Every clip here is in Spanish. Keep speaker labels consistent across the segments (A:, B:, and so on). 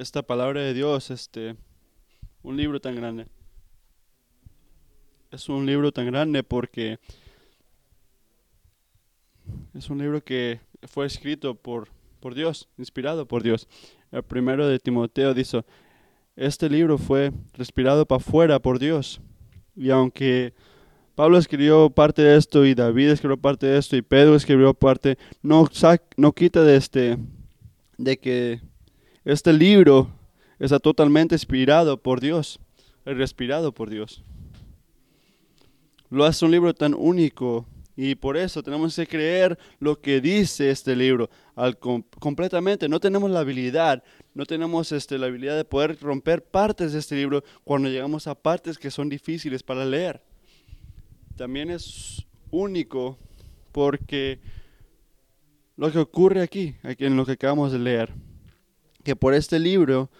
A: esta palabra de Dios, este, un libro tan grande. Es un libro tan grande porque es un libro que fue escrito por, por Dios, inspirado por Dios. El primero de Timoteo dice, este libro fue respirado para afuera por Dios. Y aunque Pablo escribió parte de esto y David escribió parte de esto y Pedro escribió parte, no, no quita de, este, de que este libro está totalmente inspirado por Dios, respirado por Dios. Lo hace un libro tan único y por eso tenemos que creer lo que dice este libro al completamente. No tenemos la habilidad, no tenemos este, la habilidad de poder romper partes de este libro cuando llegamos a partes que son difíciles para leer. También es único porque lo que ocurre aquí en lo que acabamos de leer, que por este libro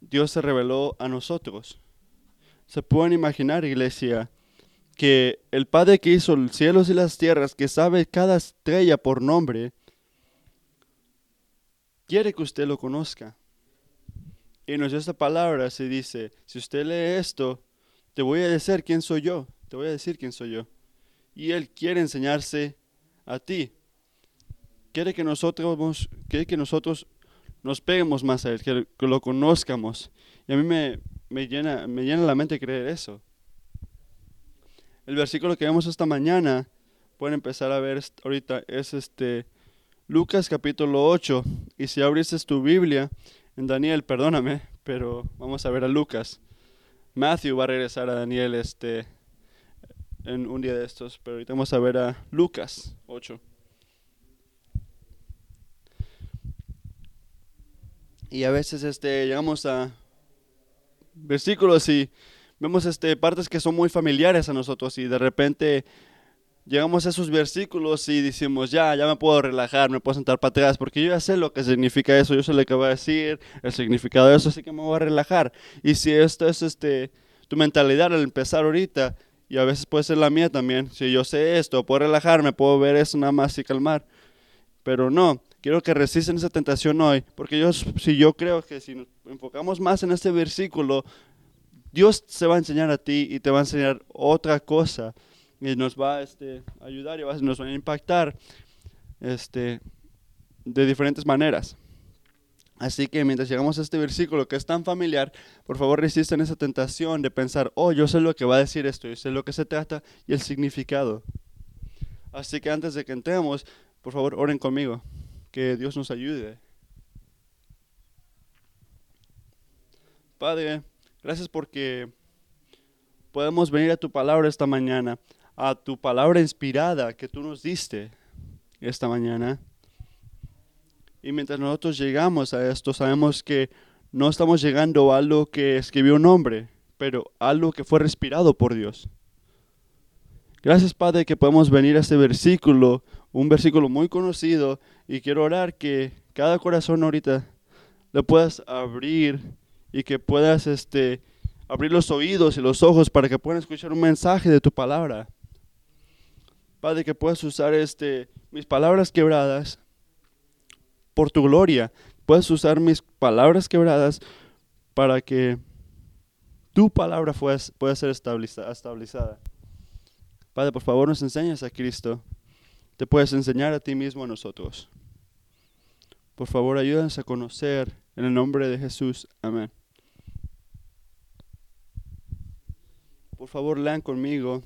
A: Dios se reveló a nosotros. Se pueden imaginar, iglesia, que el Padre que hizo los cielos y las tierras, que sabe cada estrella por nombre, quiere que usted lo conozca. Y nos esta palabra se dice, si usted lee esto, te voy a decir quién soy yo, te voy a decir quién soy yo. Y Él quiere enseñarse a ti. Quiere que nosotros, quiere que nosotros nos peguemos más a Él, que, lo conozcamos. Y a mí me, me, llena, me llena la mente creer eso. El versículo que vemos esta mañana, pueden empezar a ver ahorita, es este Lucas capítulo 8. Y si abrieses tu Biblia, en Daniel, perdóname, pero vamos a ver a Lucas. Matthew va a regresar a Daniel este, en un día de estos, pero ahorita vamos a ver a Lucas 8. Y a veces este, llegamos a versículos y vemos este, partes que son muy familiares a nosotros y de repente llegamos a esos versículos y decimos, ya, ya me puedo relajar, me puedo sentar para atrás, porque yo ya sé lo que significa eso, yo sé lo que va a decir, el significado de eso, así que me voy a relajar. Y si esto es este, tu mentalidad al empezar ahorita, y a veces puede ser la mía también, si yo sé esto, puedo relajarme, puedo ver eso nada más y calmar, pero no. Quiero que resisten esa tentación hoy, porque yo, si yo creo que si nos enfocamos más en este versículo, Dios se va a enseñar a ti y te va a enseñar otra cosa y nos va a este, ayudar y nos va a impactar este, de diferentes maneras. Así que mientras llegamos a este versículo que es tan familiar, por favor resistan esa tentación de pensar, oh, yo sé lo que va a decir esto, yo sé lo que se trata y el significado. Así que antes de que entremos, por favor oren conmigo, que Dios nos ayude. Padre, Gracias porque podemos venir a tu palabra esta mañana, a tu palabra inspirada que tú nos diste esta mañana. Y mientras nosotros llegamos a esto, sabemos que no estamos llegando a algo que escribió un hombre, pero algo que fue respirado por Dios. Gracias Padre que podemos venir a este versículo, un versículo muy conocido, y quiero orar que cada corazón ahorita lo puedas abrir y que puedas este, abrir los oídos y los ojos para que puedan escuchar un mensaje de tu palabra. Padre, que puedas usar este, mis palabras quebradas por tu gloria. Puedas usar mis palabras quebradas para que tu palabra pueda ser estabilizada. Padre, por favor, nos enseñas a Cristo. Te puedes enseñar a ti mismo a nosotros. Por favor, ayúdanos a conocer en el nombre de Jesús. Amén. Por favor, lean conmigo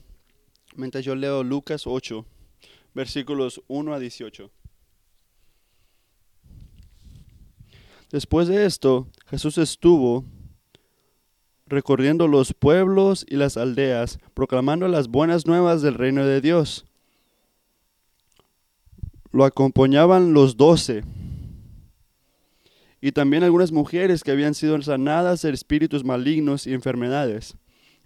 A: mientras yo leo Lucas 8, versículos 1 a 18. Después de esto, Jesús estuvo recorriendo los pueblos y las aldeas, proclamando las buenas nuevas del reino de Dios. Lo acompañaban los doce y también algunas mujeres que habían sido sanadas de espíritus malignos y enfermedades.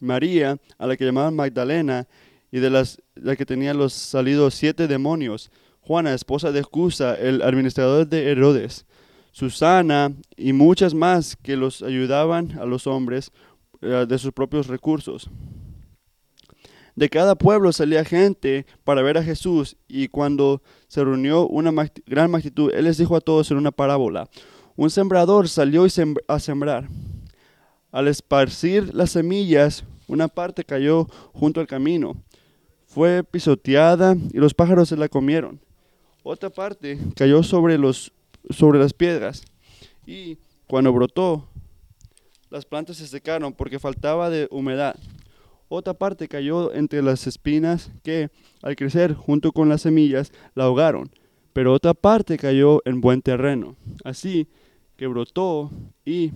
A: María, a la que llamaban Magdalena, y de las, la que tenía los salidos siete demonios, Juana, esposa de Cusa, el administrador de Herodes, Susana y muchas más que los ayudaban a los hombres eh, de sus propios recursos. De cada pueblo salía gente para ver a Jesús y cuando se reunió una gran multitud, Él les dijo a todos en una parábola, Un sembrador salió a sembrar. Al esparcir las semillas, una parte cayó junto al camino. Fue pisoteada y los pájaros se la comieron. Otra parte cayó sobre, sobre las piedras y cuando brotó, las plantas se secaron porque faltaba de humedad. Otra parte cayó entre las espinas que, al crecer junto con las semillas, la ahogaron. Pero otra parte cayó en buen terreno. Así que brotó y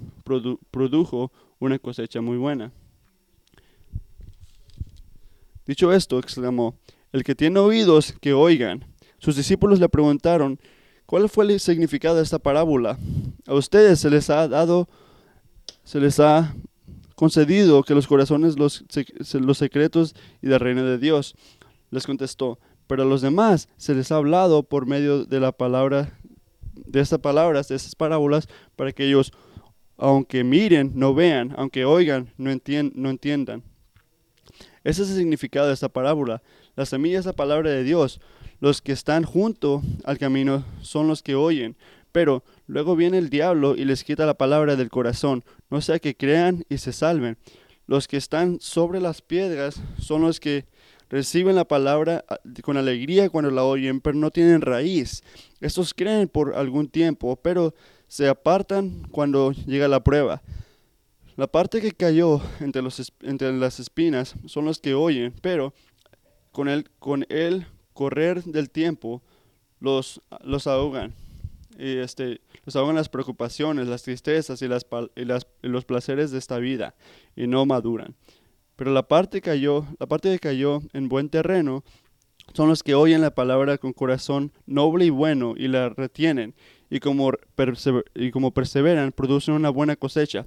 A: produjo una cosecha muy buena. Dicho esto, exclamó, el que tiene oídos, que oigan. Sus discípulos le preguntaron, ¿cuál fue el significado de esta parábola? A ustedes se les ha dado, se les ha concedido que los corazones los, los secretos y del reino de Dios. Les contestó, pero a los demás se les ha hablado por medio de la palabra, de estas palabras, de estas parábolas, para que ellos, aunque miren, no vean, aunque oigan, no, no entiendan. Ese es el significado de esta parábola. La semilla es la palabra de Dios. Los que están junto al camino son los que oyen, pero luego viene el diablo y les quita la palabra del corazón, no sea que crean y se salven. Los que están sobre las piedras son los que reciben la palabra ah, con alegría cuando la oyen, pero no tienen raíz. Estos creen por algún tiempo, pero se apartan cuando llega la prueba. La parte que cayó entre, los, entre las espinas son los que oyen, pero con el, con el correr del tiempo los, los ahogan y este, los ahogan las preocupaciones, las tristezas y, las, y, los placeres de esta vida y no maduran. Pero la parte, cayó, la parte que cayó en buen terreno son los que oyen la palabra con corazón noble y bueno y la retienen y como, y como perseveran producen una buena cosecha.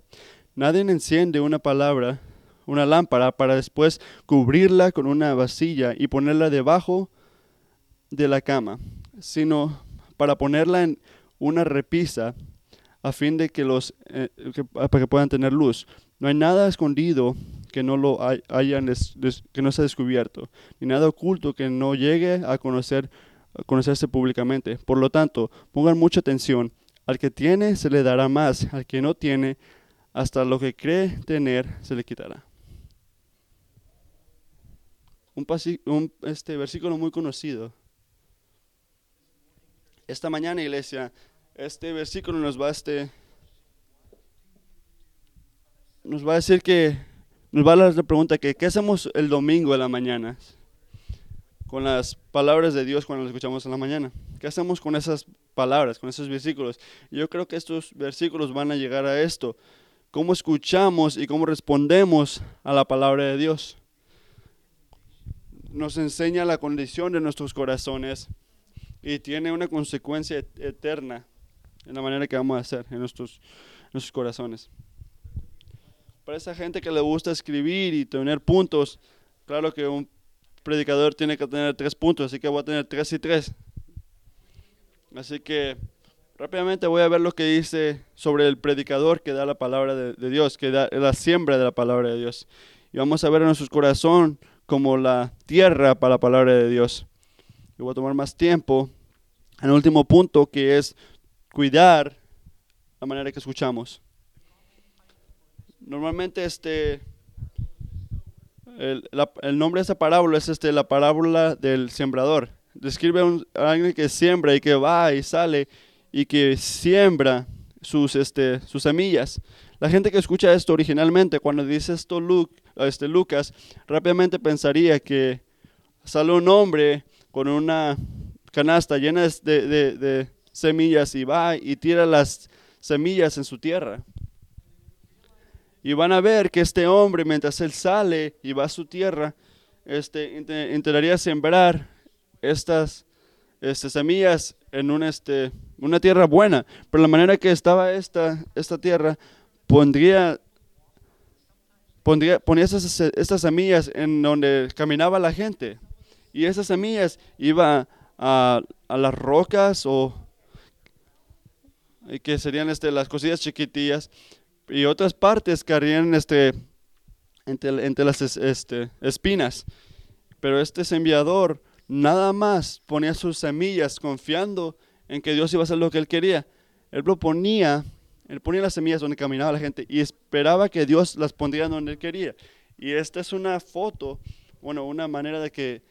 A: Nadie enciende una palabra, una lámpara para después cubrirla con una vasilla y ponerla debajo de la cama, sino para ponerla en una repisa a fin de que los eh, para que puedan tener luz. No hay nada escondido que no lo hayan que no sea descubierto, ni nada oculto que no llegue a conocer conocerse públicamente. Por lo tanto, pongan mucha atención. Al que tiene se le dará más, al que no tiene, hasta lo que cree tener se le quitará. Un, un este versículo muy conocido esta mañana, iglesia, este versículo nos va a este nos va a decir que nos va a dar la pregunta que qué hacemos el domingo en la mañana con las palabras de Dios cuando las escuchamos en la mañana. ¿Qué hacemos con esas palabras, con esos versículos? yo creo que estos versículos van a llegar a esto. ¿Cómo escuchamos y cómo respondemos a la palabra de Dios? Nos enseña la condición de nuestros corazones y tiene una consecuencia eterna en la manera que vamos a hacer en nuestros, nuestros corazones. Para esa gente que le gusta escribir y tener puntos, claro que un predicador tiene que tener tres puntos, así que voy a tener tres y tres. Así que rápidamente voy a ver lo que dice sobre el predicador que da la palabra de, Dios, que da la siembra de la palabra de Dios. Y vamos a ver en nuestro corazón como la tierra para la palabra de Dios. Y voy a tomar más tiempo el último punto que es cuidar la manera que escuchamos. Normalmente este el, nombre de esta parábola es este la parábola del sembrador. Describe a, alguien que siembra y que va y sale y que siembra sus este sus semillas. La gente que escucha esto originalmente cuando dice esto este Lucas rápidamente pensaría que sale un hombre con una canasta llena de, semillas y va y tira las semillas en su tierra. Y van a ver que este hombre, mientras él sale y va a su tierra, este, intentaría sembrar estas este, semillas en un, este, una tierra buena. Pero la manera que estaba esta, esta tierra, pondría, pondría, ponía estas, estas semillas en donde caminaba la gente. Y esas semillas iban a, las rocas o que serían este, las cosillas chiquitillas y otras partes que harían este, entre, entre las este, espinas. Pero este semillador nada más ponía sus semillas confiando en que Dios iba a hacer lo que él quería. Él lo ponía, él ponía las semillas donde caminaba la gente y esperaba que Dios las pondría donde él quería. Y esta es una foto, bueno, una manera de que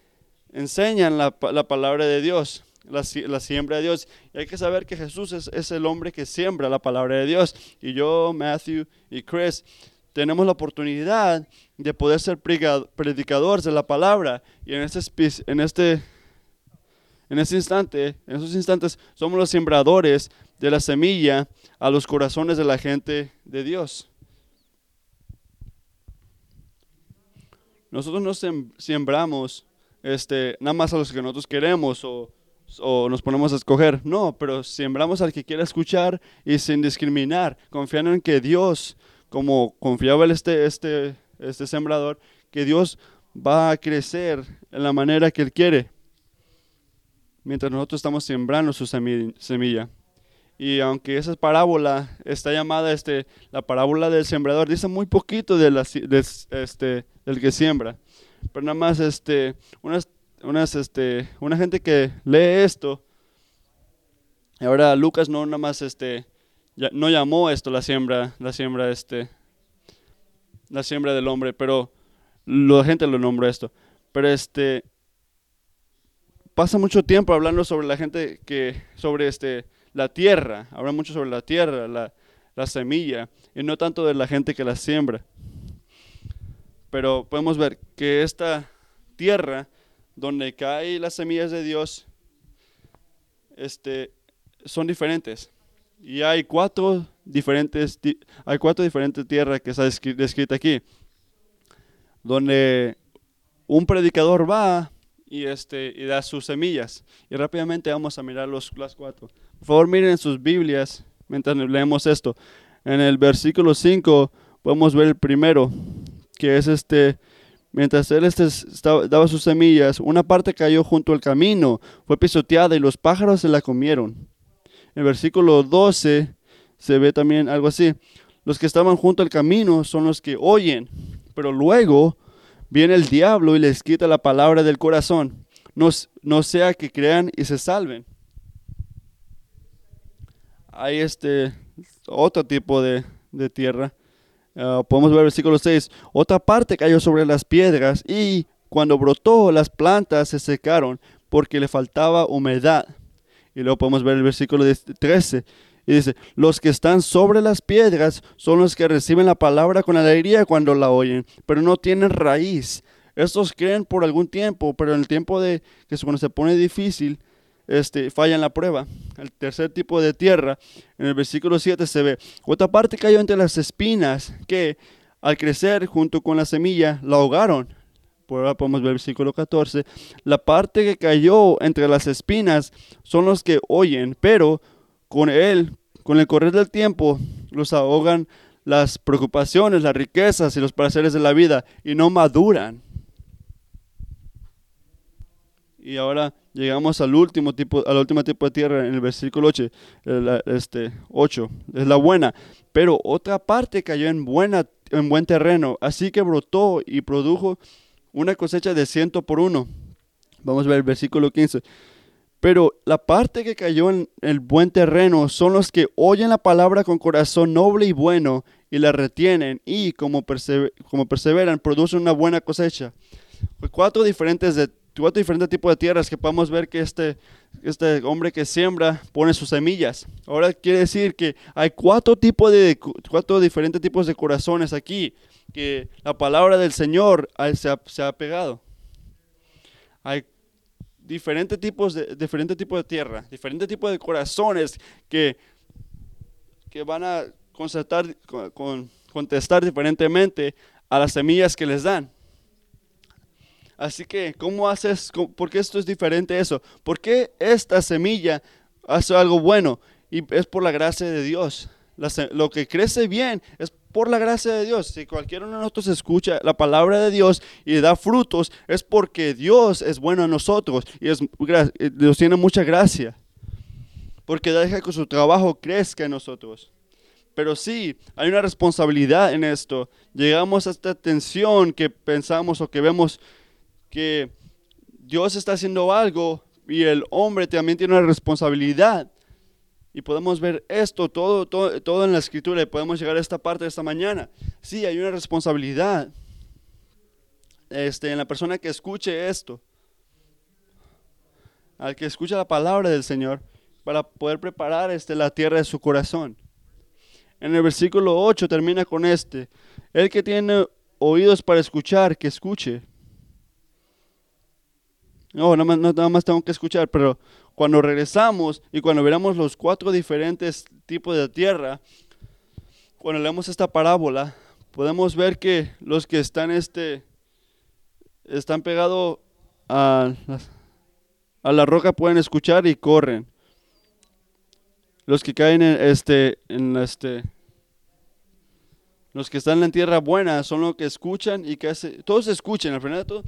A: enseñan la, la palabra de Dios, la, la, siembra de Dios. Y hay que saber que Jesús es, es el hombre que siembra la palabra de Dios. Y yo, Matthew y Chris, tenemos la oportunidad de poder ser predicadores de la palabra. Y en este, en este, en este instante, en esos instantes, somos los sembradores de la semilla a los corazones de la gente de Dios. Nosotros no sembramos este, nada más a los que nosotros queremos o, nos ponemos a escoger. No, pero sembramos al que quiera escuchar y sin discriminar, confiando en que Dios como confiaba este, este, este sembrador, que Dios va a crecer en la manera que Él quiere, mientras nosotros estamos sembrando su semilla. Y aunque esa parábola está llamada este, la parábola del sembrador, dice muy poquito este, del que siembra. Pero nada más este, unas, unas, este, una gente que lee esto, ahora Lucas no nada más este, no llamó esto la siembra, la siembra este, la siembra del hombre, pero la gente lo nombró esto. Pero este pasa mucho tiempo hablando sobre la gente que sobre este la tierra, habla mucho sobre la tierra, la, la semilla, y no tanto de la gente que la siembra. Pero podemos ver que esta tierra donde caen las semillas de Dios este, son diferentes. Y hay cuatro diferentes, hay cuatro diferentes tierras que está descrita aquí, donde un predicador va y, este, y da sus semillas. Y rápidamente vamos a mirar los, las cuatro. Por favor, miren sus Biblias mientras leemos esto. En el versículo 5 podemos ver el primero, que es este, mientras él este, daba sus semillas, una parte cayó junto al camino, fue pisoteada y los pájaros se la comieron. En el versículo 12 se ve también algo así. Los que estaban junto al camino son los que oyen, pero luego viene el diablo y les quita la palabra del corazón, no, no sea que crean y se salven. Hay este otro tipo de, tierra. Ah, podemos ver el versículo 6. Otra parte cayó sobre las piedras y cuando brotó las plantas se secaron porque le faltaba humedad. Y luego podemos ver el versículo 13. Y dice, los que están sobre las piedras son los que reciben la palabra con alegría cuando la oyen, pero no tienen raíz. Estos creen por algún tiempo, pero en el tiempo de que cuando se pone difícil, este, fallan la prueba. El tercer tipo de tierra, en el versículo 7 se ve, otra parte cayó entre las espinas que al crecer junto con la semilla la ahogaron. Por ahora podemos ver el versículo 14. La parte que cayó entre las espinas son los que oyen, pero con él, con el correr del tiempo, los ahogan las preocupaciones, las riquezas y los placeres de la vida y no maduran. Y ahora llegamos al último tipo, al último tipo de tierra en el versículo 8, este, 8, es la buena. Pero otra parte cayó en, buena, en buen terreno, así que brotó y produjo una cosecha de ciento por uno. Vamos a ver el versículo 15. Pero la parte que cayó en el buen terreno son los que oyen la palabra con corazón noble y bueno y la retienen y como, como perseveran producen una buena cosecha. Cuatro diferentes, de, cuatro diferentes tipos de tierras que podemos ver que este, este hombre que siembra pone sus semillas. Ahora quiere decir que hay cuatro, tipos de, cuatro diferentes tipos de corazones aquí que la palabra del Señor se ha, se ha pegado. Hay diferentes tipos de, diferentes tipos de tierra, diferentes tipos de corazones que, que van a constatar, con, contestar diferentemente a las semillas que les dan. Así que, ¿cómo haces? ¿Por qué esto es diferente eso? ¿Por qué esta semilla hace algo bueno? Y es por la gracia de Dios. lo que crece bien es por la gracia de Dios. Si cualquiera de nosotros escucha la palabra de Dios y da frutos, es porque Dios es bueno a nosotros y es, Dios tiene mucha gracia. Porque deja que su trabajo crezca en nosotros. Pero sí, hay una responsabilidad en esto. Llegamos a esta tensión que pensamos o que vemos que Dios está haciendo algo y el hombre también tiene una responsabilidad Y podemos ver esto, todo, todo, todo en la escritura, y podemos llegar a esta parte de esta mañana. Sí, hay una responsabilidad este, en la persona que escuche esto, al que escucha la palabra del Señor, para poder preparar este, la tierra de su corazón. En el versículo 8 termina con este, el que tiene oídos para escuchar, que escuche. No, nada más, nada más tengo que escuchar, pero cuando regresamos y cuando veremos los cuatro diferentes tipos de tierra, cuando leemos esta parábola, podemos ver que los que están este están pegados a, a la roca pueden escuchar y corren. Los que caen en este en este los que están en la tierra buena son los que escuchan y que hace, todos escuchan, al final de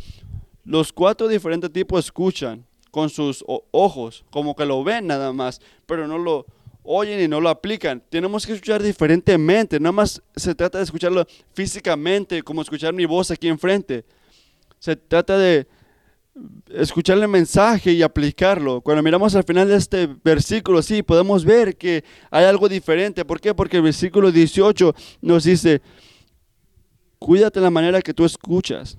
A: los cuatro diferentes tipos escuchan con sus ojos, como que lo ven nada más, pero no lo oyen y no lo aplican. Tenemos que escuchar diferentemente, nada más se trata de escucharlo físicamente, como escuchar mi voz aquí enfrente. Se trata de escuchar el mensaje y aplicarlo. Cuando miramos al final de este versículo, sí, podemos ver que hay algo diferente. ¿Por qué? Porque el versículo 18 nos dice, cuídate la manera que tú escuchas.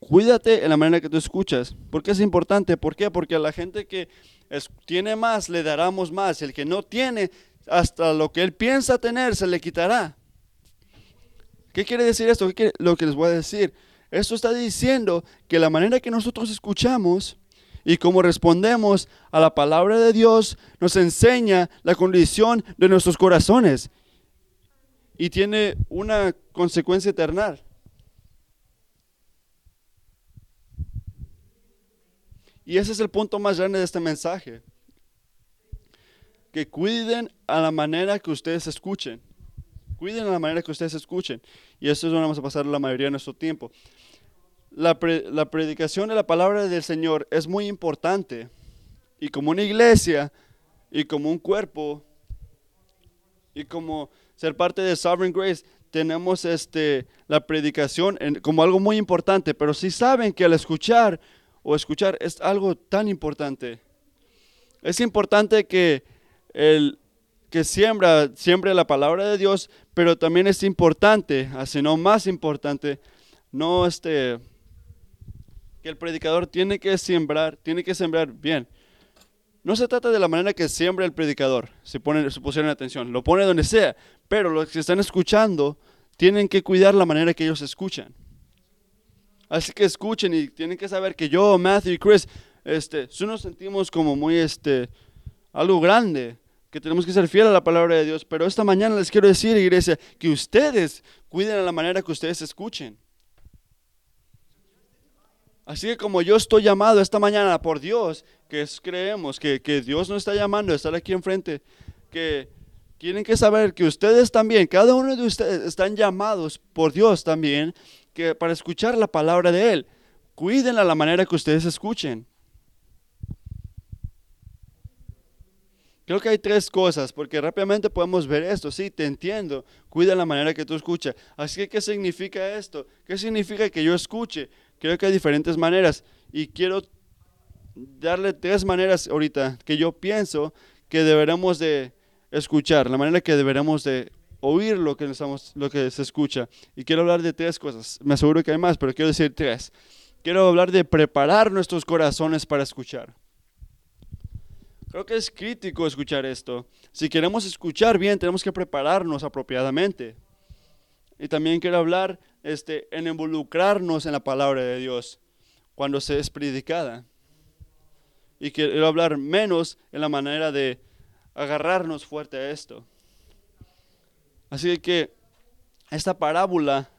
A: Cuídate en la manera que tú escuchas. ¿Por qué es importante? ¿Por qué? Porque a la gente que tiene más le daremos más. El que no tiene, hasta lo que él piensa tener, se le quitará. ¿Qué quiere decir esto? ¿Qué lo que les voy a decir. Esto está diciendo que la manera que nosotros escuchamos y cómo respondemos a la palabra de Dios nos enseña la condición de nuestros corazones y tiene una consecuencia eterna. Y ese es el punto más grande de este mensaje. Que cuiden a la manera que ustedes escuchen. Cuiden a la manera que ustedes escuchen. Y eso es donde vamos a pasar la mayoría de nuestro tiempo. La, la predicación de la palabra del Señor es muy importante. Y como una iglesia, y como un cuerpo, y como ser parte de Sovereign Grace, tenemos este, la predicación como algo muy importante. Pero si saben que al escuchar o escuchar es algo tan importante. Es importante que el que siembra, siembre la palabra de Dios, pero también es importante, así no más importante, no este, que el predicador tiene que sembrar, tiene que sembrar bien. No se trata de la manera que siembra el predicador, si ponen, si pusieron atención, lo pone donde sea, pero los que están escuchando tienen que cuidar la manera que ellos escuchan. Así que escuchen y tienen que saber que yo, Matthew y Chris, este, si nos sentimos como muy, este, algo grande, que tenemos que ser fieles a la palabra de Dios. Pero esta mañana les quiero decir, iglesia, que ustedes cuiden a la manera que ustedes escuchen. Así que como yo estoy llamado esta mañana por Dios, que creemos que, que Dios nos está llamando a estar aquí enfrente, que tienen que saber que ustedes también, cada uno de ustedes están llamados por Dios también para escuchar la palabra de Él. Cuídenla la manera que ustedes escuchen. Creo que hay tres cosas, porque rápidamente podemos ver esto. Sí, te entiendo. Cuida la manera que tú escuchas. Así que, ¿qué significa esto? ¿Qué significa que yo escuche? Creo que hay diferentes maneras. Y quiero darle tres maneras ahorita que yo pienso que deberemos de escuchar. La manera que deberemos de oír lo que, estamos, lo que se escucha. Y quiero hablar de tres cosas. Me aseguro que hay más, pero quiero decir tres. Quiero hablar de preparar nuestros corazones para escuchar. Creo que es crítico escuchar esto. Si queremos escuchar bien, tenemos que prepararnos apropiadamente. Y también quiero hablar este, en involucrarnos en la palabra de Dios cuando se es predicada. Y quiero hablar menos en la manera de agarrarnos fuerte a esto. Así que esta parábola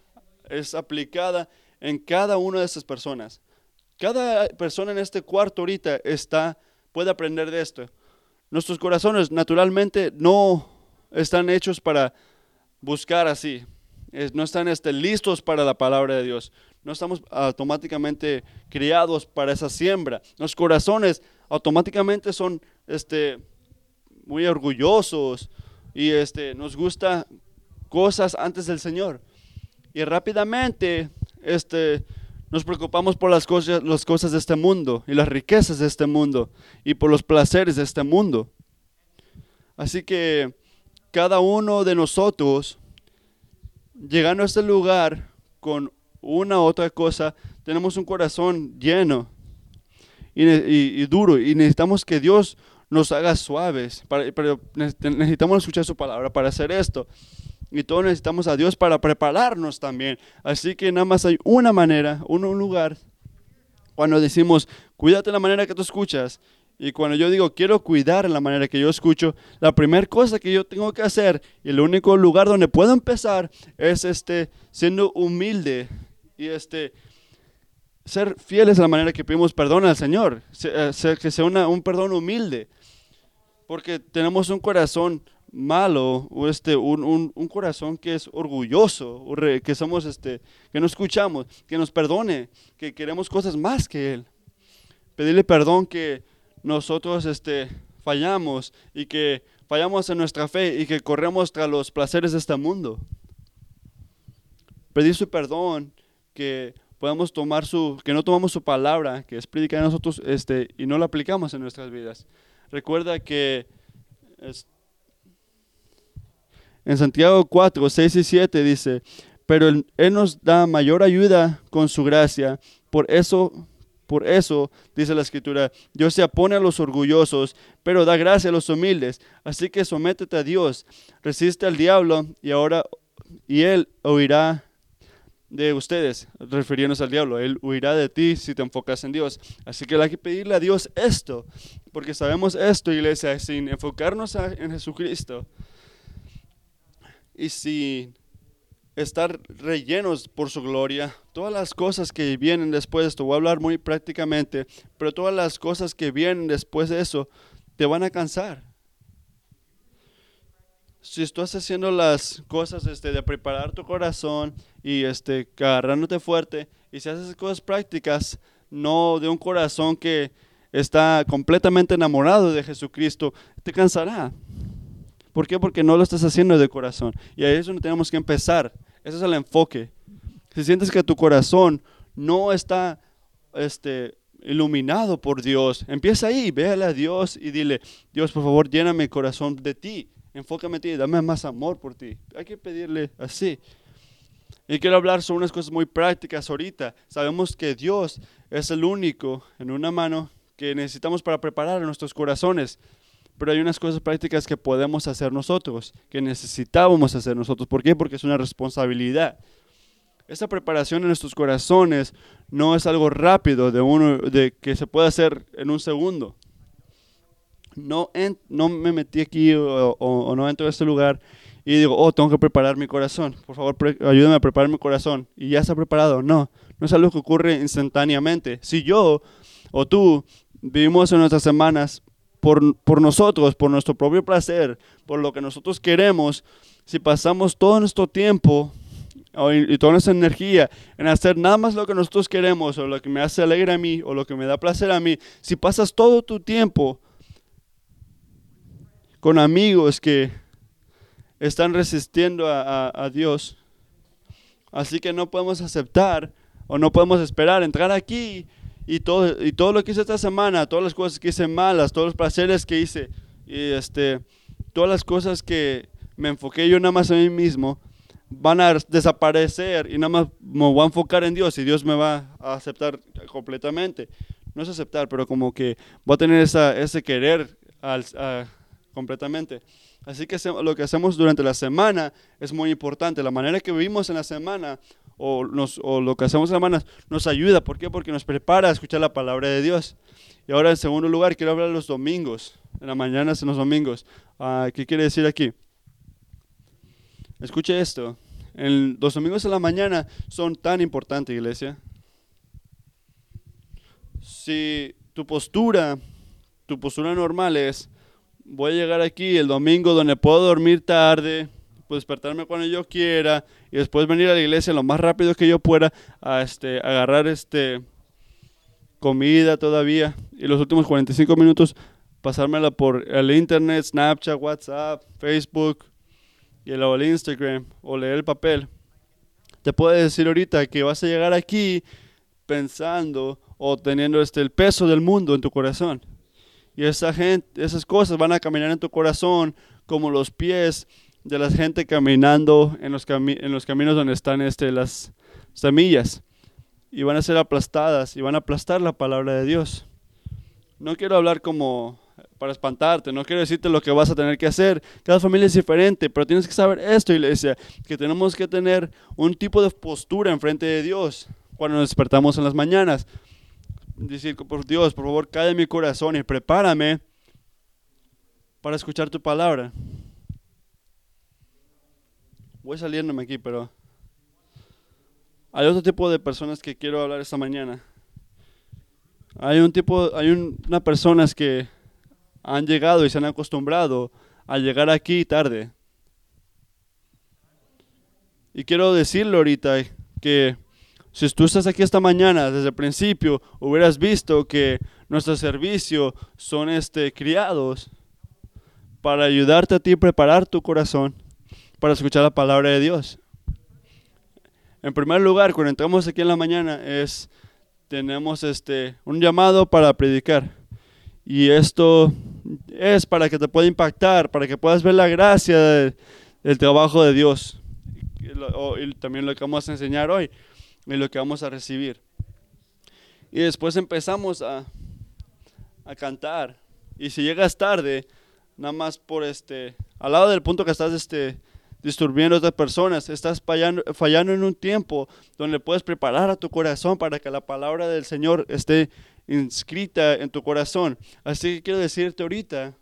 A: es aplicada en cada una de estas personas. Cada persona en este cuarto ahorita está, puede aprender de esto. Nuestros corazones naturalmente no están hechos para buscar así. no están este, listos para la palabra de Dios. No estamos automáticamente criados para esa siembra. Los corazones automáticamente son este, muy orgullosos, y este, nos gusta cosas antes del Señor. Y rápidamente este, Nos preocupamos por las cosas, las cosas de este mundo y las riquezas de este mundo y por los placeres de este mundo. Así que cada uno de nosotros, llegando a este lugar con una u otra cosa, tenemos un corazón lleno y, duro y necesitamos que Dios nos haga suaves, pero necesitamos escuchar su palabra para hacer esto. Y todos necesitamos a Dios para prepararnos también. Así que nada más hay una manera, un, lugar. Cuando decimos, cuídate la manera que tú escuchas. Y cuando yo digo, quiero cuidar la manera que yo escucho, la primera cosa que yo tengo que hacer y el único lugar donde puedo empezar es este, siendo humilde y este, ser fieles a la manera que pedimos perdón al Señor. Eh, que sea un perdón humilde. Porque tenemos un corazón malo o este un, un, corazón que es orgulloso que somos este que no escuchamos que nos perdone que queremos cosas más que él. Pedirle perdón que nosotros este fallamos y que fallamos en nuestra fe y que corremos tras los placeres de este mundo. Pedir su perdón que podamos tomar su que no tomamos su palabra que es predicar a nosotros este y no la aplicamos en nuestras vidas recuerda que en Santiago 4, 6 y 7 dice, pero él, nos da mayor ayuda con su gracia. Por eso, por eso, dice la escritura, Dios se opone a los orgullosos, pero da gracia a los humildes. Así que sométete a Dios, resiste al diablo y ahora, y él huirá de ustedes, refiriéndose al diablo. Él huirá de ti si te enfocas en Dios. Así que hay que pedirle a Dios esto, porque sabemos esto, iglesia, sin enfocarnos en Jesucristo y sin estar rellenos por su gloria, todas las cosas que vienen después de esto, voy a hablar muy prácticamente, pero todas las cosas que vienen después de eso te van a cansar. Si estás haciendo las cosas este, de preparar tu corazón y este, agarrándote fuerte, y si haces cosas prácticas, no de un corazón que está completamente enamorado de Jesucristo, te cansará. ¿Por qué? Porque no lo estás haciendo de corazón. Y ahí es donde tenemos que empezar. Ese es el enfoque. Si sientes que tu corazón no está este, iluminado por Dios, empieza ahí, véale a Dios y dile, Dios, por favor, lléname el corazón de ti. Enfócame en ti, dame más amor por ti. Hay que pedirle así. Y quiero hablar sobre unas cosas muy prácticas ahorita. Sabemos que Dios es el único en una mano que necesitamos para preparar nuestros corazones. Pero hay unas cosas prácticas que podemos hacer nosotros, que necesitábamos hacer nosotros. ¿Por qué? Porque es una responsabilidad. Esta preparación en nuestros corazones no es algo rápido de uno de que se puede hacer en un segundo. No, no me metí aquí o, no entro a este lugar y digo, oh, tengo que preparar mi corazón. Por favor, ayúdame a preparar mi corazón. Y ya está preparado. No, no es algo que ocurre instantáneamente. Si yo o tú vivimos en nuestras semanas por, nosotros, por nuestro propio placer, por lo que nosotros queremos, si pasamos todo nuestro tiempo y toda nuestra energía en hacer nada más lo que nosotros queremos o lo que me hace alegre a mí o lo que me da placer a mí, si pasas todo tu tiempo con amigos que están resistiendo a, a Dios, así que no podemos aceptar o no podemos esperar entrar aquí y todo, y todo lo que hice esta semana, todas las cosas que hice malas, todos los placeres que hice, y este, todas las cosas que me enfoqué yo nada más a mí mismo, van a desaparecer y nada más me voy a enfocar en Dios y Dios me va a aceptar completamente. No es aceptar, pero como que voy a tener esa, ese querer al, completamente. Así que lo que hacemos durante la semana es muy importante. La manera que vivimos en la semana o, lo que hacemos en la semana nos ayuda. ¿Por qué? Porque nos prepara a escuchar la palabra de Dios. Y ahora en segundo lugar quiero hablar de los domingos. En la mañana en los domingos. Ah, ¿Qué quiere decir aquí? Escuche esto. los domingos en la mañana son tan importantes, iglesia. Si tu postura, tu postura normal es voy a llegar aquí el domingo donde puedo dormir tarde, pues despertarme cuando yo quiera y después venir a la iglesia lo más rápido que yo pueda a este, agarrar este, comida todavía y los últimos 45 minutos pasármela por el internet, Snapchat, WhatsApp, Facebook y el Instagram o leer el papel. Te puedo decir ahorita que vas a llegar aquí pensando o teniendo este, el peso del mundo en tu corazón. Y esa gente, esas cosas van a caminar en tu corazón como los pies de la gente caminando en los, caminos donde están este, las semillas. Y van a ser aplastadas y van a aplastar la palabra de Dios. No quiero hablar como para espantarte, no quiero decirte lo que vas a tener que hacer. Cada familia es diferente, pero tienes que saber esto, iglesia, que tenemos que tener un tipo de postura enfrente de Dios cuando nos despertamos en las mañanas. Decir, por Dios, por favor, en mi corazón y prepárame para escuchar tu palabra. Voy saliéndome aquí, pero hay otro tipo de personas que quiero hablar esta mañana. Hay un tipo, hay unas personas que han llegado y se han acostumbrado a llegar aquí tarde. Y quiero decirle ahorita que si tú estás aquí esta mañana, desde el principio, hubieras visto que nuestro servicio son este, criados para ayudarte a ti preparar tu corazón para escuchar la palabra de Dios. En primer lugar, cuando entramos aquí en la mañana, es tenemos este un llamado para predicar. Y esto es para que te pueda impactar, para que puedas ver la gracia del trabajo de Dios. Y, también lo que vamos a enseñar hoy y lo que vamos a recibir. Y después empezamos a, a cantar. Y si llegas tarde, nada más por este, al lado del punto que estás este, disturbiendo a otras personas, estás fallando, fallando en un tiempo donde puedes preparar a tu corazón para que la palabra del Señor esté inscrita en tu corazón. Así que quiero decirte ahorita,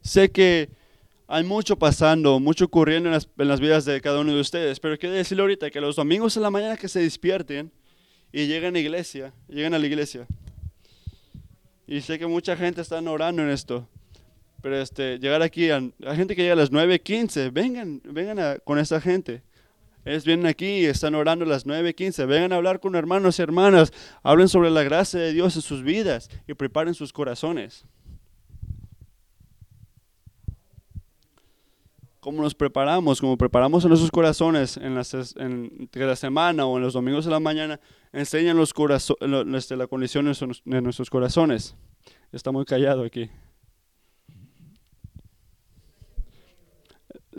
A: sé que hay mucho pasando, mucho ocurriendo en las, en las, vidas de cada uno de ustedes, pero quiero decirle ahorita que los domingos en la mañana que se despierten y lleguen a iglesia, lleguen a la iglesia. Y sé que mucha gente está orando en esto. Pero este, llegar aquí, a, gente que llega a las 9.15, vengan, vengan con esa gente. Ellos vienen aquí y están orando a las 9.15. Vengan a hablar con hermanos y hermanas. Hablen sobre la gracia de Dios en sus vidas y preparen sus corazones. ¿Cómo nos preparamos? Como preparamos en nuestros corazones en, en la semana o en los domingos de la mañana, enseñan los este, la condición de nuestros corazones. Está muy callado aquí.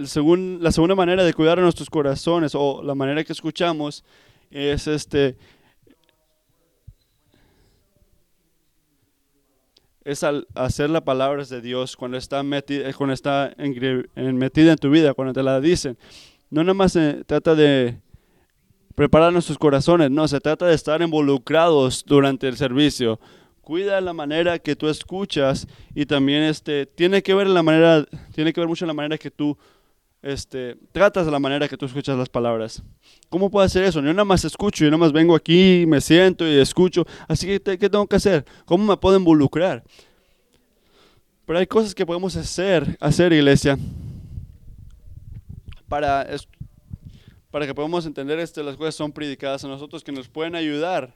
A: según, la segunda manera de cuidar nuestros corazones o la manera que escuchamos es este es al hacer las palabras de Dios cuando está metida, cuando está en, en tu vida, cuando te la dicen. No nada más se trata de preparar nuestros corazones, no, se trata de estar involucrados durante el servicio. Cuida la manera que tú escuchas y también este tiene que ver la manera tiene que ver mucho la manera que tú este, tratas de la manera que tú escuchas las palabras. ¿Cómo puedo hacer eso? Yo nada más escucho, yo nada más vengo aquí, me siento y escucho. Así que, ¿qué tengo que hacer? ¿Cómo me puedo involucrar? Pero hay cosas que podemos hacer, hacer iglesia, para, para que podamos entender este, las cosas son predicadas a nosotros, que nos pueden ayudar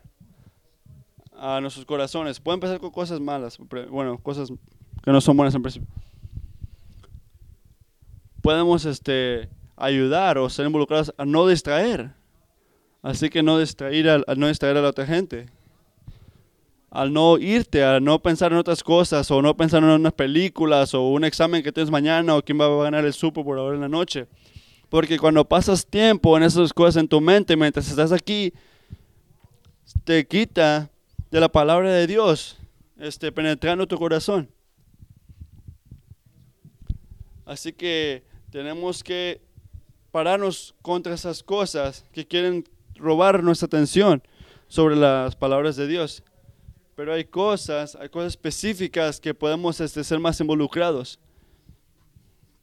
A: a nuestros corazones. Pueden empezar con cosas malas, bueno, cosas que no son buenas en principio podemos este, ayudar o ser involucrados a no distraer. Así que no distraer, a, no distraer a la otra gente. Al no irte, a no pensar en otras cosas, o no pensar en unas películas, o un examen que tienes mañana, o quién va a ganar el Super por ahora en la noche. Porque cuando pasas tiempo en esas cosas en tu mente, mientras estás aquí, te quita de la palabra de Dios, este, penetrando tu corazón. Así que tenemos que pararnos contra esas cosas que quieren robar nuestra atención sobre las palabras de Dios. Pero hay cosas, hay cosas específicas que podemos este, ser más involucrados,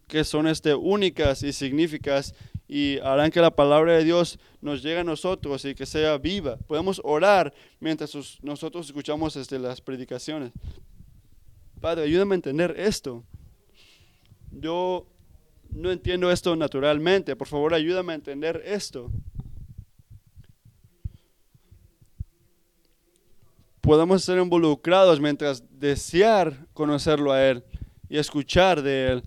A: que son este, únicas y significas y harán que la palabra de Dios nos llegue a nosotros y que sea viva. Podemos orar mientras nosotros escuchamos este, las predicaciones. Padre, ayúdame a entender esto. Yo no entiendo esto naturalmente. Por favor, ayúdame a entender esto. Podemos ser involucrados mientras desear conocerlo a Él y escuchar de Él.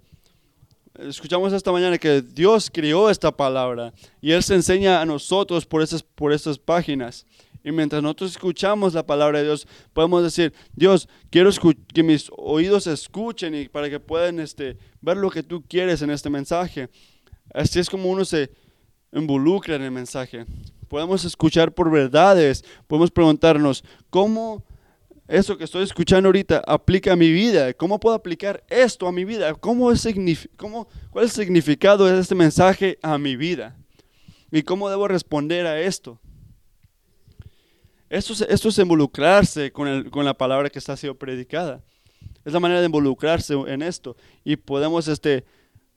A: Escuchamos esta mañana que Dios crió esta palabra y Él se enseña a nosotros por esas, por estas páginas. Y mientras nosotros escuchamos la palabra de Dios, podemos decir, Dios, quiero que mis oídos escuchen y para que puedan este, ver lo que tú quieres en este mensaje. Así es como uno se involucra en el mensaje. Podemos escuchar por verdades, podemos preguntarnos, ¿cómo eso que estoy escuchando ahorita aplica a mi vida? ¿Cómo puedo aplicar esto a mi vida? ¿Cómo es cómo, ¿Cuál es el significado de este mensaje a mi vida? ¿Y cómo debo responder a esto? Esto es, involucrarse con, la palabra que está siendo predicada. Es la manera de involucrarse en esto. Y podemos este,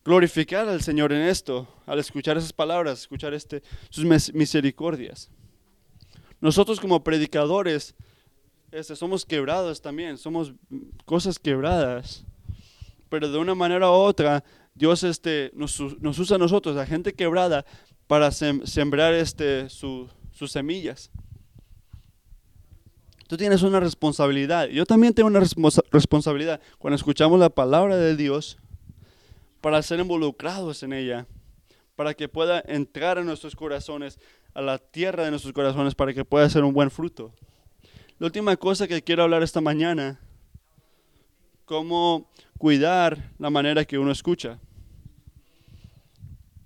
A: glorificar al Señor en esto, al escuchar esas palabras, escuchar este, sus misericordias. Nosotros como predicadores este, somos quebrados también, somos cosas quebradas. Pero de una manera u otra, Dios este, nos, nos usa a nosotros, a gente quebrada, para sembrar este, sus semillas. Tú tienes una responsabilidad. Yo también tengo una responsabilidad cuando escuchamos la palabra de Dios para ser involucrados en ella, para que pueda entrar en nuestros corazones, a la tierra de nuestros corazones, para que pueda ser un buen fruto. La última cosa que quiero hablar esta mañana, cómo cuidar la manera que uno escucha.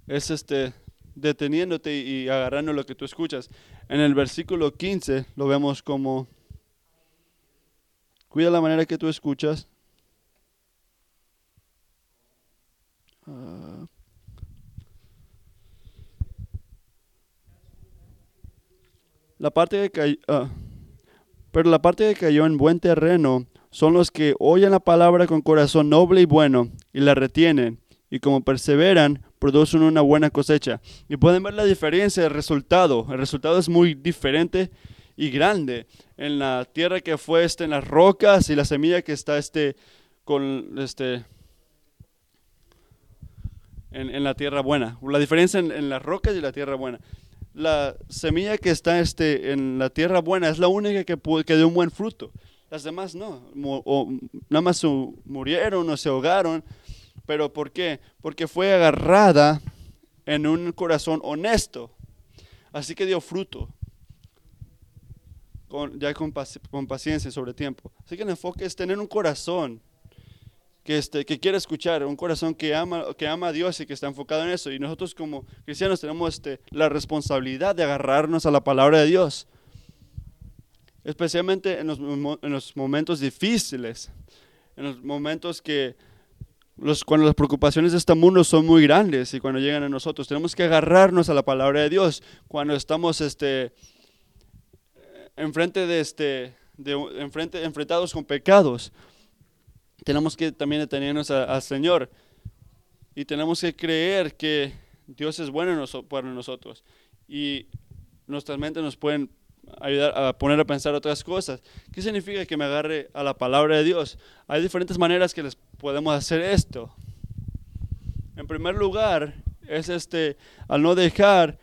A: Es este deteniéndote y agarrando lo que tú escuchas. En el versículo 15 lo vemos como Cuida la manera que tú escuchas. Ah. la parte que cayó, ah. pero la parte que cayó en buen terreno son los que oyen la palabra con corazón noble y bueno y la retienen y como perseveran producen una buena cosecha. Y pueden ver la diferencia del resultado. El resultado es muy diferente y grande en la tierra que fue este, en las rocas y la semilla que está este, con este, en, la tierra buena. La diferencia en, las rocas y la tierra buena. La semilla que está este, en la tierra buena es la única que, que dio un buen fruto. Las demás no. O, nada más murieron o se ahogaron. ¿Pero por qué? Porque fue agarrada en un corazón honesto. Así que dio fruto ya con, con, paciencia sobre tiempo. Así que el enfoque es tener un corazón que, este, que quiere escuchar, un corazón que ama, que ama a Dios y que está enfocado en eso. Y nosotros como cristianos tenemos este, la responsabilidad de agarrarnos a la palabra de Dios. Especialmente en los, en los momentos difíciles, en los momentos que los, cuando las preocupaciones de este mundo son muy grandes y cuando llegan a nosotros, tenemos que agarrarnos a la palabra de Dios. Cuando estamos este, enfrente de este, de, enfrente, enfrentados con pecados, tenemos que también detenernos al Señor y tenemos que creer que Dios es bueno para nosotros y nuestras mentes nos pueden ayudar a poner a pensar otras cosas. ¿Qué significa que me agarre a la palabra de Dios? Hay diferentes maneras que les podemos hacer esto. En primer lugar, es este, al no dejar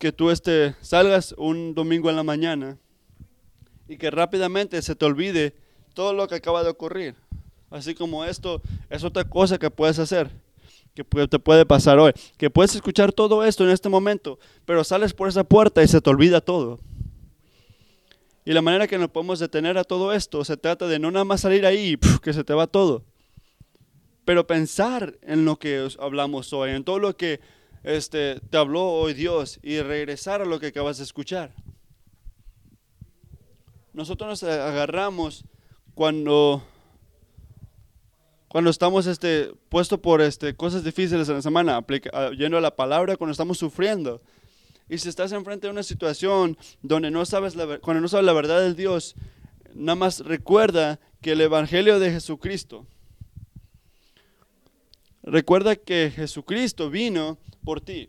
A: que tú este, salgas un domingo en la mañana y que rápidamente se te olvide todo lo que acaba de ocurrir. Así como esto es otra cosa que puedes hacer, que te puede pasar hoy. Que puedes escuchar todo esto en este momento, pero sales por esa puerta y se te olvida todo. Y la manera que nos podemos detener a todo esto se trata de no nada más salir ahí que se te va todo, pero pensar en lo que hablamos hoy, en todo lo que este, te habló hoy Dios y regresar a lo que acabas de escuchar. Nosotros nos agarramos cuando, cuando estamos este, puestos por este, cosas difíciles en la semana, ah, yendo a la palabra, cuando estamos sufriendo. Y si estás enfrente de una situación donde no sabes la, cuando no sabes la verdad de Dios, nada más recuerda que el Evangelio de Jesucristo, recuerda que Jesucristo vino por ti.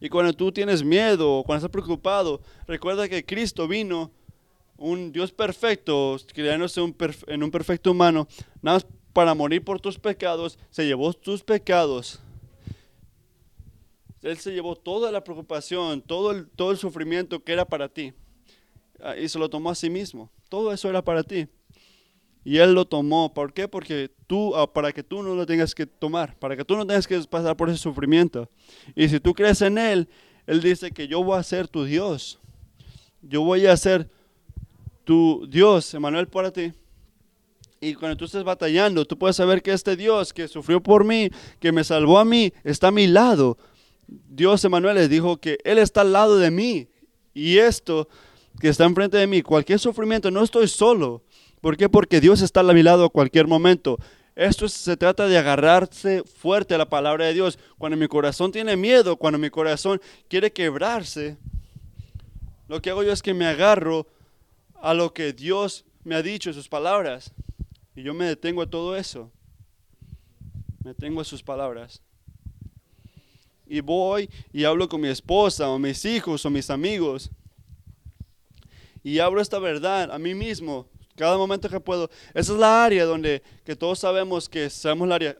A: Y cuando tú tienes miedo o cuando estás preocupado, recuerda que Cristo vino, un Dios perfecto, creándose en un perfecto humano, nada más para morir por tus pecados, se llevó tus pecados. Él se llevó toda la preocupación, todo el, todo el sufrimiento que era para ti. Ah, y se lo tomó a sí mismo. Todo eso era para ti. Y Él lo tomó. ¿Por qué? Porque tú, ah, para que tú no lo tengas que tomar, para que tú no tengas que pasar por ese sufrimiento. Y si tú crees en Él, Él dice que yo voy a ser tu Dios. yo voy a ser tu Dios, Emanuel, para ti. Y cuando tú estés batallando, tú puedes saber que este Dios que sufrió por mí, que me salvó a mí, está a mi lado. Dios Emanuel les dijo que Él está al lado de mí. Y esto que está enfrente de mí, cualquier sufrimiento, no estoy solo. ¿Por qué? Porque Dios está a mi lado a cualquier momento. Esto se trata de agarrarse fuerte a la palabra de Dios. Cuando mi corazón tiene miedo, cuando mi corazón quiere quebrarse, lo que hago yo es que me agarro a lo que Dios me ha dicho sus palabras. Y yo me detengo a todo eso. Me detengo a sus palabras. Y voy y hablo con mi esposa o mis hijos o mis amigos. Y hablo esta verdad a mí mismo cada momento que puedo. Esa es la área donde que todos sabemos que sabemos la área.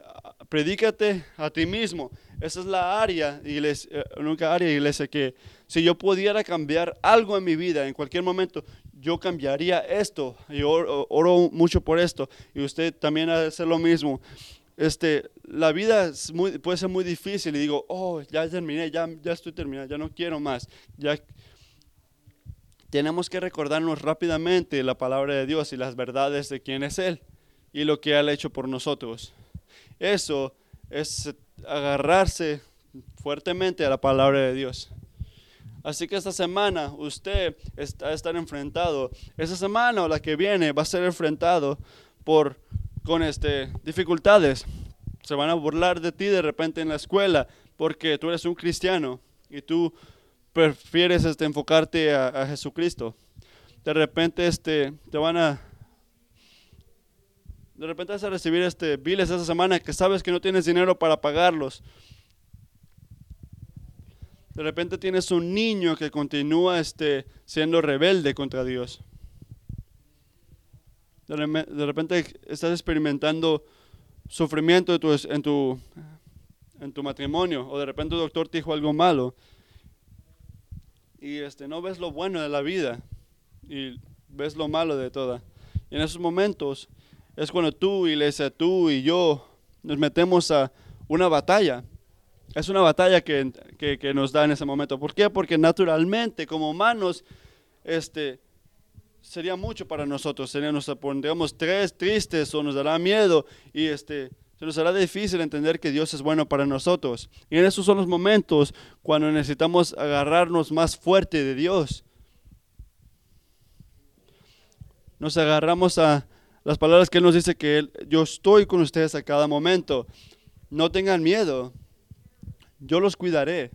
A: Predícate a ti mismo. Esa es la área, iglesia, eh, nunca área, iglesia, que si yo pudiera cambiar algo en mi vida en cualquier momento, yo cambiaría esto. Y oro, mucho por esto. Y usted también hace lo mismo. Este, la vida es muy, puede ser muy difícil y digo, oh, ya terminé, ya, ya estoy terminado, ya no quiero más. Ya tenemos que recordarnos rápidamente la palabra de Dios y las verdades de quién es Él y lo que Él ha hecho por nosotros. Eso es agarrarse fuertemente a la palabra de Dios. Así que esta semana usted está a estar enfrentado. Esta semana o la que viene va a ser enfrentado por con este dificultades. Se van a burlar de ti de repente en la escuela porque tú eres un cristiano y tú prefieres este, enfocarte a, Jesucristo. De repente este, te van a de repente vas a recibir este biles esa semana que sabes que no tienes dinero para pagarlos. De repente tienes un niño que continúa este, siendo rebelde contra Dios. De repente estás experimentando sufrimiento en tu, en tu matrimonio o de repente el doctor te dijo algo malo y este, no ves lo bueno de la vida y ves lo malo de toda. Y en esos momentos es cuando tú, iglesia, tú y yo nos metemos a una batalla es una batalla que, nos da en ese momento. ¿Por qué? Porque naturalmente, como humanos, este, sería mucho para nosotros. Sería, nos pondríamos tres tristes o nos dará miedo y este, se nos hará difícil entender que Dios es bueno para nosotros. Y en esos son los momentos cuando necesitamos agarrarnos más fuerte de Dios. Nos agarramos a las palabras que Él nos dice que yo estoy con ustedes a cada momento. No tengan miedo yo los cuidaré.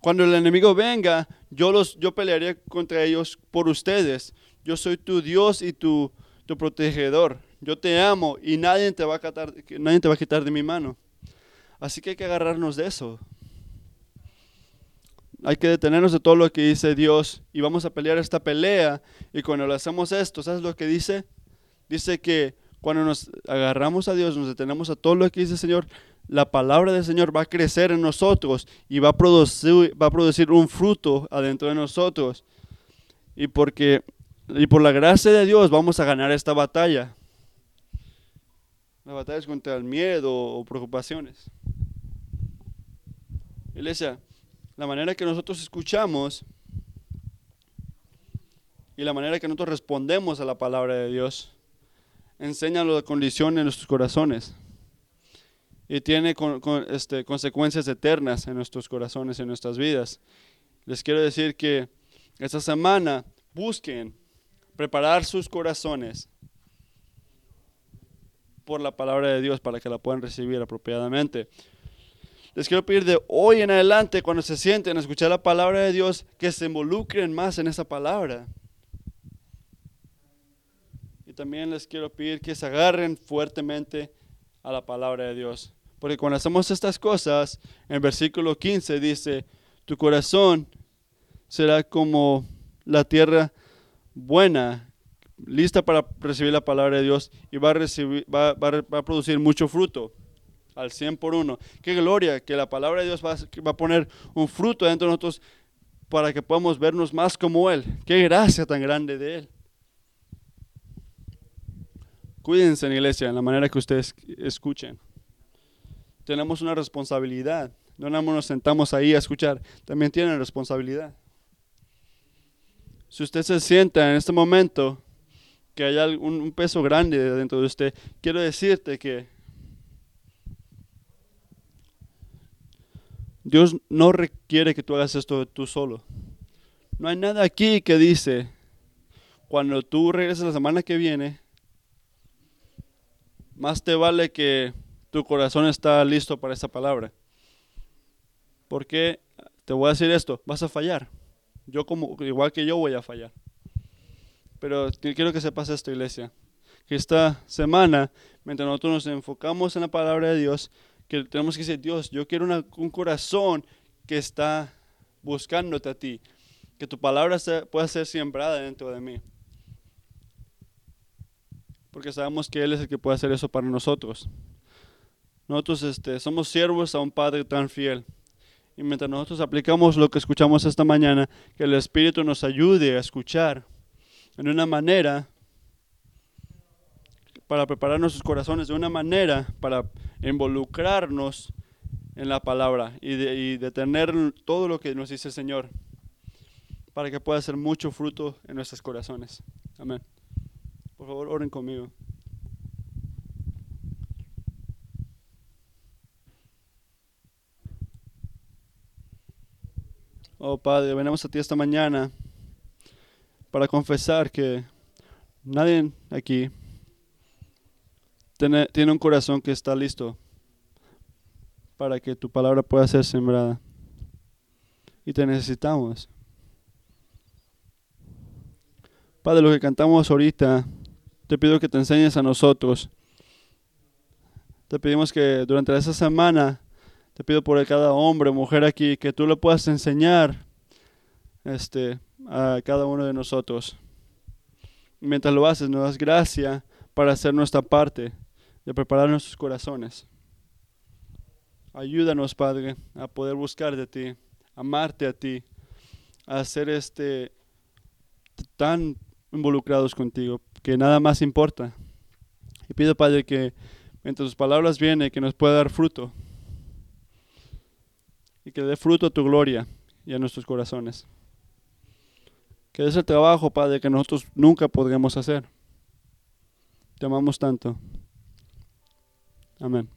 A: Cuando el enemigo venga, yo, los, yo pelearé contra ellos por ustedes. Yo soy tu Dios y tu, tu protegedor. Yo te amo y nadie te, va a quitar, de mi mano. Así que hay que agarrarnos de eso. Hay que detenernos de todo lo que dice Dios y vamos a pelear esta pelea. Y cuando hacemos esto, ¿sabes lo que dice? Dice que cuando nos agarramos a Dios, nos detenemos a todo lo que dice el Señor, la palabra del Señor va a crecer en nosotros y va a producir, va a producir un fruto adentro de nosotros. Y, porque, y por la gracia de Dios vamos a ganar esta batalla. La batalla contra el miedo o preocupaciones. Iglesia, la manera que nosotros escuchamos y la manera que nosotros respondemos a la palabra de Dios enseña la condición en nuestros corazones y tiene este, consecuencias eternas en nuestros corazones, en nuestras vidas. Les quiero decir que esta semana busquen preparar sus corazones por la palabra de Dios para que la puedan recibir apropiadamente. Les quiero pedir de hoy en adelante, cuando se sienten a escuchar la palabra de Dios, que se involucren más en esa palabra. Y también les quiero pedir que se agarren fuertemente a la palabra de Dios. Porque cuando hacemos estas cosas, en el versículo 15 dice, tu corazón será como la tierra buena, lista para recibir la palabra de Dios y va a, recibir, va, a producir mucho fruto al 100 por uno. Qué gloria que la palabra de Dios va, va, a poner un fruto dentro de nosotros para que podamos vernos más como Él. Qué gracia tan grande de Él. Cuídense en iglesia en la manera que ustedes escuchen tenemos una responsabilidad. No nada más nos sentamos ahí a escuchar, también tienen responsabilidad. Si usted se sienta en este momento que hay un, peso grande dentro de usted, quiero decirte que Dios no requiere que tú hagas esto tú solo. No hay nada aquí que dice, cuando tú regreses la semana que viene, más te vale que tu corazón está listo para esa palabra. Porque te voy a decir esto, vas a fallar. Yo como igual que yo voy a fallar. Pero quiero que sepas esto, iglesia, que esta semana, mientras nosotros nos enfocamos en la palabra de Dios, que tenemos que decir, Dios, yo quiero un corazón que está buscándote a ti, que tu palabra pueda ser sembrada dentro de mí. Porque sabemos que Él es el que puede hacer eso para nosotros. Nosotros este, somos siervos a un Padre tan fiel. Y mientras nosotros aplicamos lo que escuchamos esta mañana, que el Espíritu nos ayude a escuchar en una manera para preparar nuestros corazones, de una manera para involucrarnos en la palabra y de, tener todo lo que nos dice el Señor, para que pueda ser mucho fruto en nuestros corazones. Amén. Por favor, oren conmigo. Oh Padre, venimos a ti esta mañana para confesar que nadie aquí tiene, tiene un corazón que está listo para que tu palabra pueda ser sembrada. Y te necesitamos. Padre, lo que cantamos ahorita, te pido que te enseñes a nosotros. Te pedimos que durante esa semana, te pido por cada hombre mujer aquí, que tú le puedas enseñar este, a cada uno de nosotros. Mientras lo haces, nos das gracia para hacer nuestra parte de preparar nuestros corazones. Ayúdanos, Padre, a poder buscar de ti, amarte a ti, a ser este tan involucrados contigo que nada más importa. Y pido, Padre, que mientras tus palabras vienen, que nos pueda dar fruto y que dé fruto a tu gloria y a nuestros corazones. Que es el trabajo, Padre, que nosotros nunca podremos hacer. Te amamos tanto. Amén.